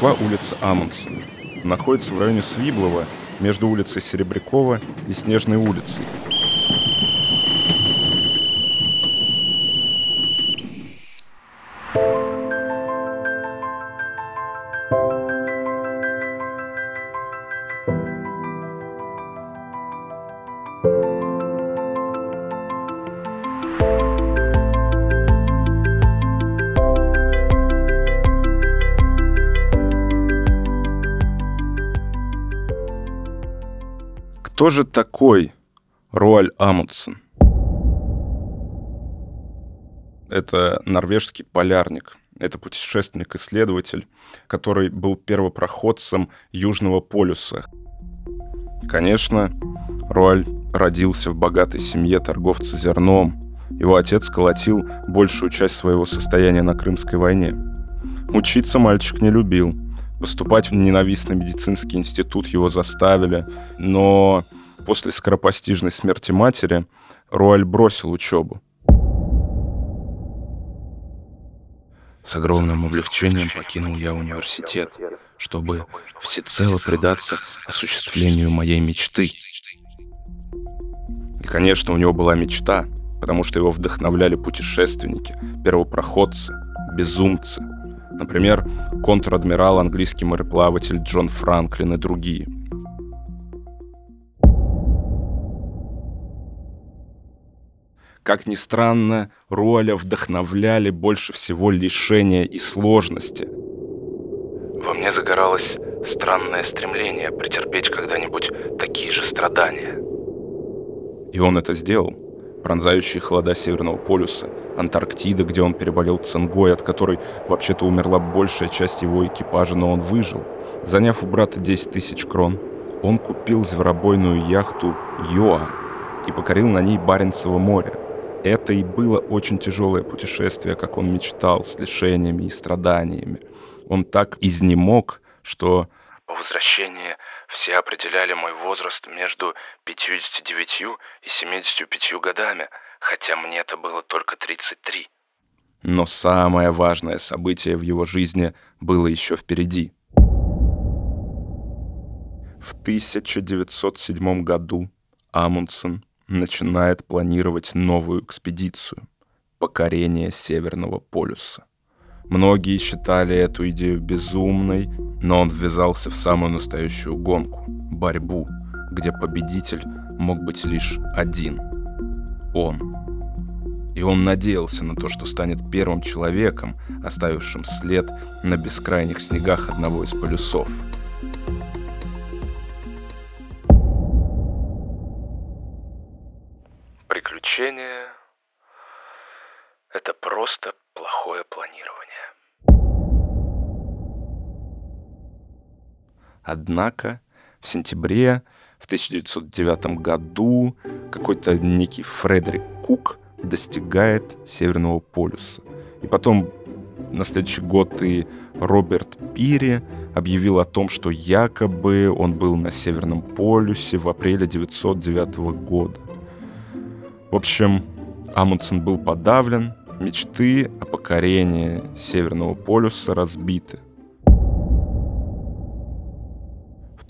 Москва, улица Амундсен. Находится в районе Свиблова, между улицей Серебрякова и Снежной улицей. Кто же такой Роаль Амундсен? Это норвежский полярник. Это путешественник-исследователь, который был первопроходцем Южного полюса. Конечно, Роаль родился в богатой семье торговца зерном. Его отец колотил большую часть своего состояния на Крымской войне. Учиться мальчик не любил – Поступать в ненавистный медицинский институт его заставили, но после скоропостижной смерти матери Руаль бросил учебу. С огромным облегчением покинул я университет, чтобы всецело предаться осуществлению моей мечты. И, конечно, у него была мечта, потому что его вдохновляли путешественники, первопроходцы, безумцы – Например, контр-адмирал, английский мореплаватель Джон Франклин и другие. Как ни странно, Руаля вдохновляли больше всего лишения и сложности. Во мне загоралось странное стремление претерпеть когда-нибудь такие же страдания. И он это сделал пронзающие холода Северного полюса, Антарктида, где он переболел цингой, от которой вообще-то умерла большая часть его экипажа, но он выжил. Заняв у брата 10 тысяч крон, он купил зверобойную яхту «Йоа» и покорил на ней Баренцево море. Это и было очень тяжелое путешествие, как он мечтал, с лишениями и страданиями. Он так изнемог, что по возвращении все определяли мой возраст между 59 и 75 годами, хотя мне это было только 33. Но самое важное событие в его жизни было еще впереди. В 1907 году Амундсен начинает планировать новую экспедицию — покорение Северного полюса. Многие считали эту идею безумной, но он ввязался в самую настоящую гонку, борьбу, где победитель мог быть лишь один — он. И он надеялся на то, что станет первым человеком, оставившим след на бескрайних снегах одного из полюсов. Приключение — это просто плохое планирование. Однако в сентябре в 1909 году какой-то некий Фредерик Кук достигает Северного полюса. И потом на следующий год и Роберт Пири объявил о том, что якобы он был на Северном полюсе в апреле 1909 года. В общем, Амундсен был подавлен, мечты о покорении Северного полюса разбиты –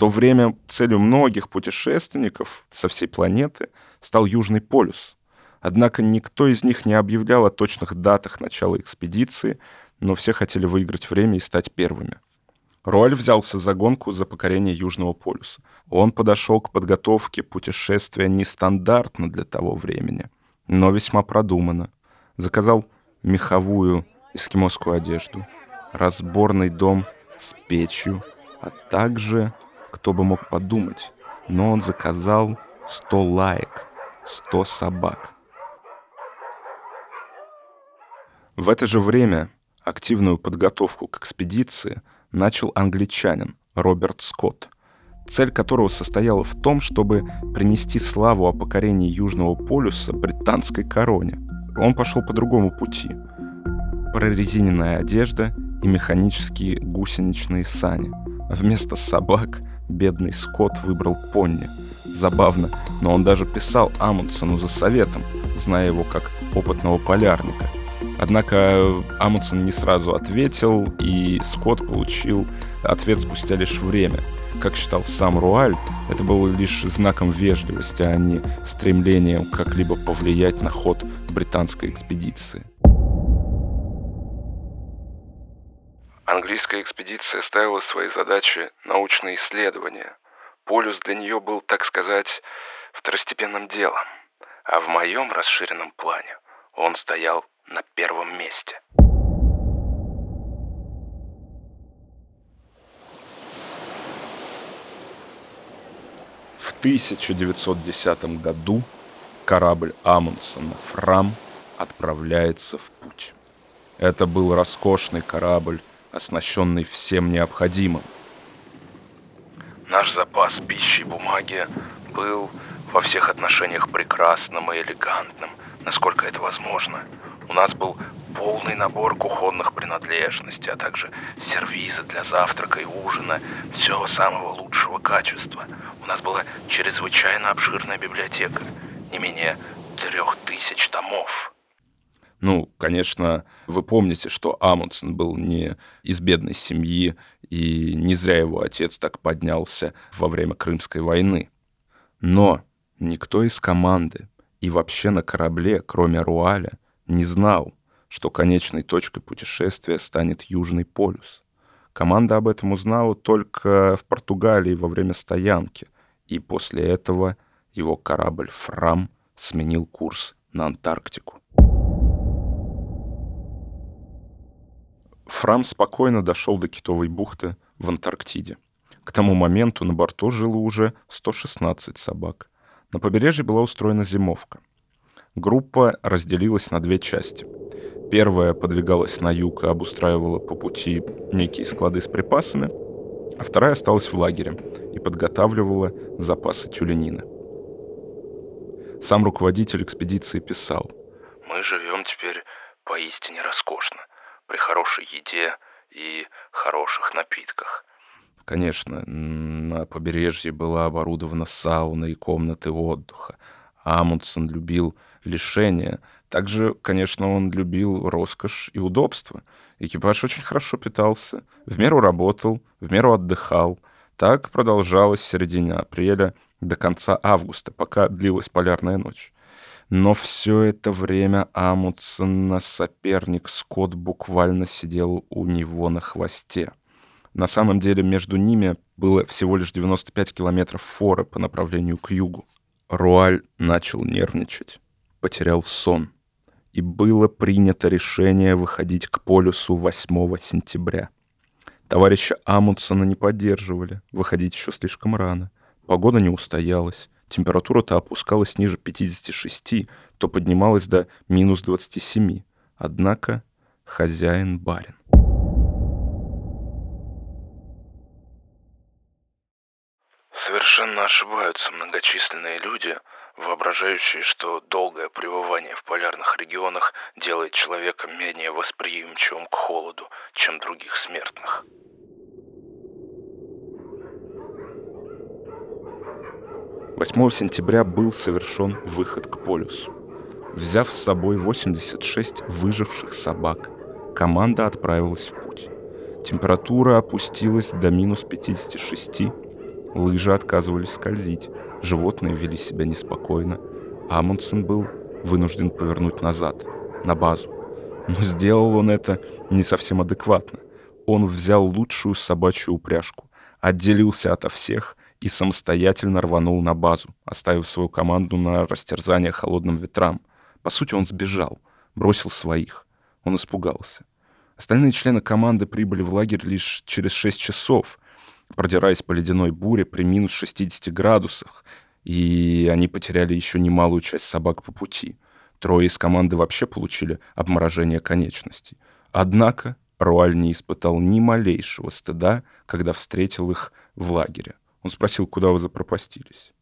то время целью многих путешественников со всей планеты стал Южный полюс. Однако никто из них не объявлял о точных датах начала экспедиции, но все хотели выиграть время и стать первыми. Роль взялся за гонку за покорение Южного полюса. Он подошел к подготовке путешествия нестандартно для того времени, но весьма продуманно. Заказал меховую эскимосскую одежду, разборный дом с печью, а также кто бы мог подумать, но он заказал 100 лаек, 100 собак. В это же время активную подготовку к экспедиции начал англичанин Роберт Скотт, цель которого состояла в том, чтобы принести славу о покорении Южного полюса британской короне. Он пошел по другому пути. Прорезиненная одежда и механические гусеничные сани. Вместо собак Бедный Скотт выбрал Понни. Забавно, но он даже писал Амундсену за советом, зная его как опытного полярника. Однако Амундсен не сразу ответил, и Скотт получил ответ спустя лишь время. Как считал сам Руаль, это было лишь знаком вежливости, а не стремлением как-либо повлиять на ход британской экспедиции. Английская экспедиция ставила своей задачей научные исследования. Полюс для нее был, так сказать, второстепенным делом. А в моем расширенном плане он стоял на первом месте. 1910 году корабль Амундсена «Фрам» отправляется в путь. Это был роскошный корабль, оснащенный всем необходимым. Наш запас пищи и бумаги был во всех отношениях прекрасным и элегантным, насколько это возможно. У нас был полный набор кухонных принадлежностей, а также сервизы для завтрака и ужина, все самого лучшего качества. У нас была чрезвычайно обширная библиотека, не менее трех тысяч томов. Ну, конечно, вы помните, что Амундсен был не из бедной семьи, и не зря его отец так поднялся во время Крымской войны. Но никто из команды и вообще на корабле, кроме Руаля, не знал, что конечной точкой путешествия станет Южный полюс. Команда об этом узнала только в Португалии во время стоянки, и после этого его корабль «Фрам» сменил курс на Антарктику. Фрам спокойно дошел до Китовой бухты в Антарктиде. К тому моменту на борту жило уже 116 собак. На побережье была устроена зимовка. Группа разделилась на две части. Первая подвигалась на юг и обустраивала по пути некие склады с припасами, а вторая осталась в лагере и подготавливала запасы тюленина. Сам руководитель экспедиции писал. «Мы живем теперь поистине роскошно, при хорошей еде и хороших напитках. Конечно, на побережье была оборудована сауна и комнаты отдыха. Амундсен любил лишения. Также, конечно, он любил роскошь и удобство. Экипаж очень хорошо питался, в меру работал, в меру отдыхал. Так продолжалось с середины апреля до конца августа, пока длилась полярная ночь. Но все это время Амундсена соперник Скотт буквально сидел у него на хвосте. На самом деле между ними было всего лишь 95 километров форы по направлению к югу. Руаль начал нервничать потерял сон. И было принято решение выходить к полюсу 8 сентября. Товарища Амундсона не поддерживали, выходить еще слишком рано. Погода не устоялась, температура то опускалась ниже 56, то поднималась до минус 27. Однако хозяин барин. Совершенно ошибаются многочисленные люди, воображающие, что долгое пребывание в полярных регионах делает человека менее восприимчивым к холоду, чем других смертных. Восьмого сентября был совершен выход к полюсу. Взяв с собой 86 выживших собак, команда отправилась в путь. Температура опустилась до минус 56, лыжи отказывались скользить, Животные вели себя неспокойно. Амундсен был вынужден повернуть назад, на базу. Но сделал он это не совсем адекватно. Он взял лучшую собачью упряжку, отделился ото всех и самостоятельно рванул на базу, оставив свою команду на растерзание холодным ветрам. По сути, он сбежал, бросил своих. Он испугался. Остальные члены команды прибыли в лагерь лишь через 6 часов, продираясь по ледяной буре при минус 60 градусах, и они потеряли еще немалую часть собак по пути. Трое из команды вообще получили обморожение конечностей. Однако Руаль не испытал ни малейшего стыда, когда встретил их в лагере. Он спросил, куда вы запропастились.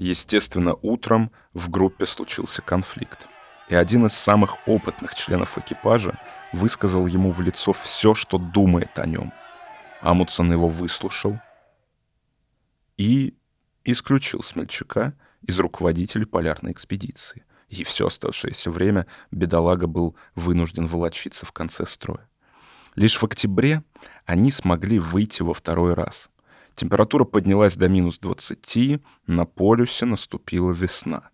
Естественно, утром в группе случился конфликт. И один из самых опытных членов экипажа высказал ему в лицо все, что думает о нем. Амундсен его выслушал и исключил смельчака из руководителей полярной экспедиции. и все оставшееся время бедолага был вынужден волочиться в конце строя. Лишь в октябре они смогли выйти во второй раз. Температура поднялась до минус 20, на полюсе наступила весна.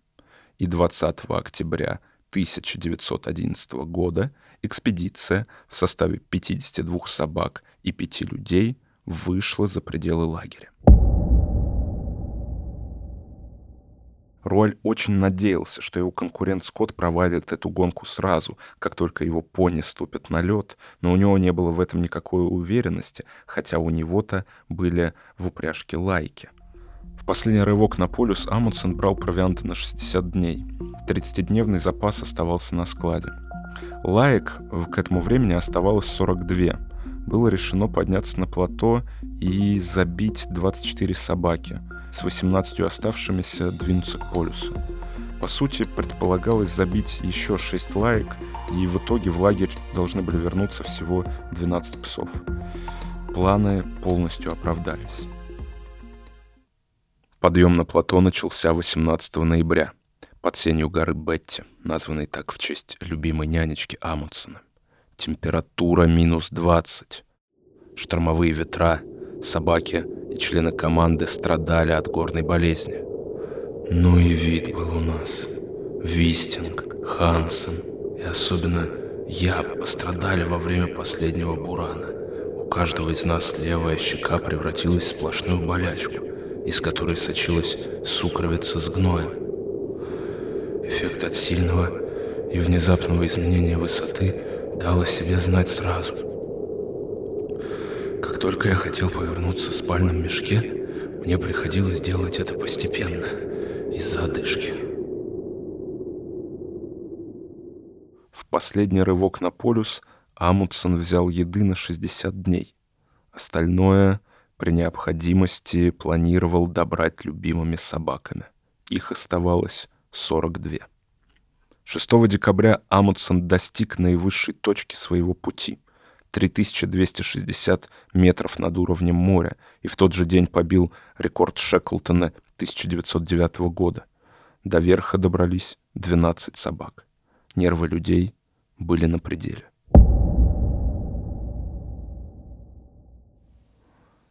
И 20 октября 1911 года экспедиция в составе 52 собак и 5 людей вышла за пределы лагеря. Руаль очень надеялся, что его конкурент Скотт проводит эту гонку сразу, как только его пони ступят на лед, но у него не было в этом никакой уверенности, хотя у него-то были в упряжке лайки. В последний рывок на полюс Амундсен брал провианты на 60 дней. 30-дневный запас оставался на складе. Лаек к этому времени оставалось 42. Было решено подняться на плато и забить 24 собаки — с 18 оставшимися двинуться к полюсу. По сути, предполагалось забить еще 6 лаек, и в итоге в лагерь должны были вернуться всего 12 псов. Планы полностью оправдались. Подъем на плато начался 18 ноября под сенью горы Бетти, названной так в честь любимой нянечки Амундсена. Температура минус 20. Штормовые ветра, собаки и члены команды страдали от горной болезни. Ну и вид был у нас. Вистинг, Хансен и особенно я пострадали во время последнего бурана. У каждого из нас левая щека превратилась в сплошную болячку, из которой сочилась сукровица с гноем. Эффект от сильного и внезапного изменения высоты дал о себе знать сразу – как только я хотел повернуться в спальном мешке, мне приходилось делать это постепенно, из-за одышки. В последний рывок на полюс Амундсен взял еды на 60 дней. Остальное при необходимости планировал добрать любимыми собаками. Их оставалось 42. 6 декабря Амундсен достиг наивысшей точки своего пути — 3260 метров над уровнем моря и в тот же день побил рекорд Шеклтона 1909 года. До верха добрались 12 собак. Нервы людей были на пределе.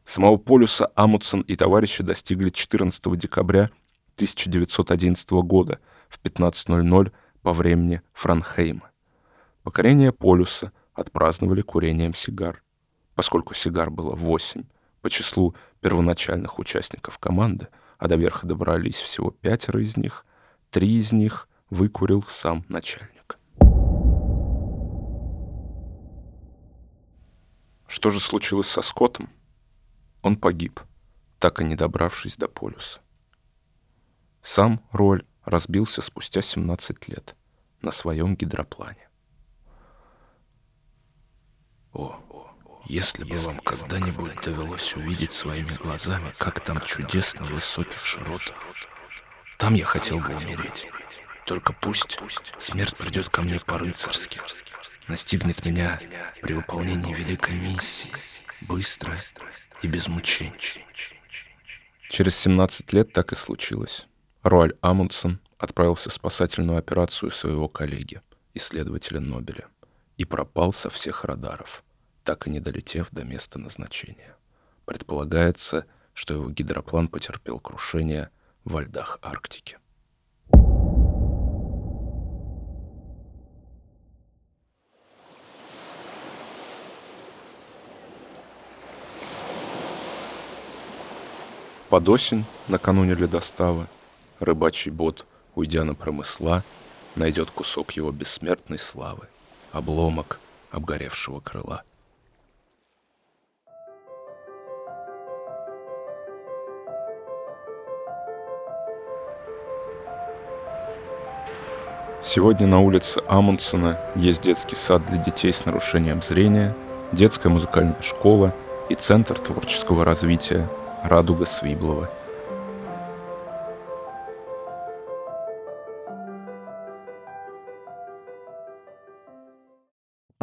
Самого полюса Амутсон и товарищи достигли 14 декабря 1911 года в 15.00 по времени Франхейма. Покорение полюса — отпраздновали курением сигар. Поскольку сигар было восемь по числу первоначальных участников команды, а до верха добрались всего пятеро из них, три из них выкурил сам начальник. Что же случилось со Скоттом? Он погиб, так и не добравшись до полюса. Сам Роль разбился спустя 17 лет на своем гидроплане. О, если бы вам когда-нибудь довелось увидеть своими глазами, как там чудесно в высоких широтах, там я хотел бы умереть. Только пусть смерть придет ко мне по-рыцарски, настигнет меня при выполнении великой миссии, быстро и без мучений. Через 17 лет так и случилось. Роаль Амундсен отправился в спасательную операцию своего коллеги, исследователя Нобеля, и пропал со всех радаров так и не долетев до места назначения. Предполагается, что его гидроплан потерпел крушение во льдах Арктики. Под осень, накануне ледостава, рыбачий бот, уйдя на промысла, найдет кусок его бессмертной славы, обломок обгоревшего крыла — Сегодня на улице Амундсена есть детский сад для детей с нарушением зрения, детская музыкальная школа и Центр творческого развития «Радуга Свиблова».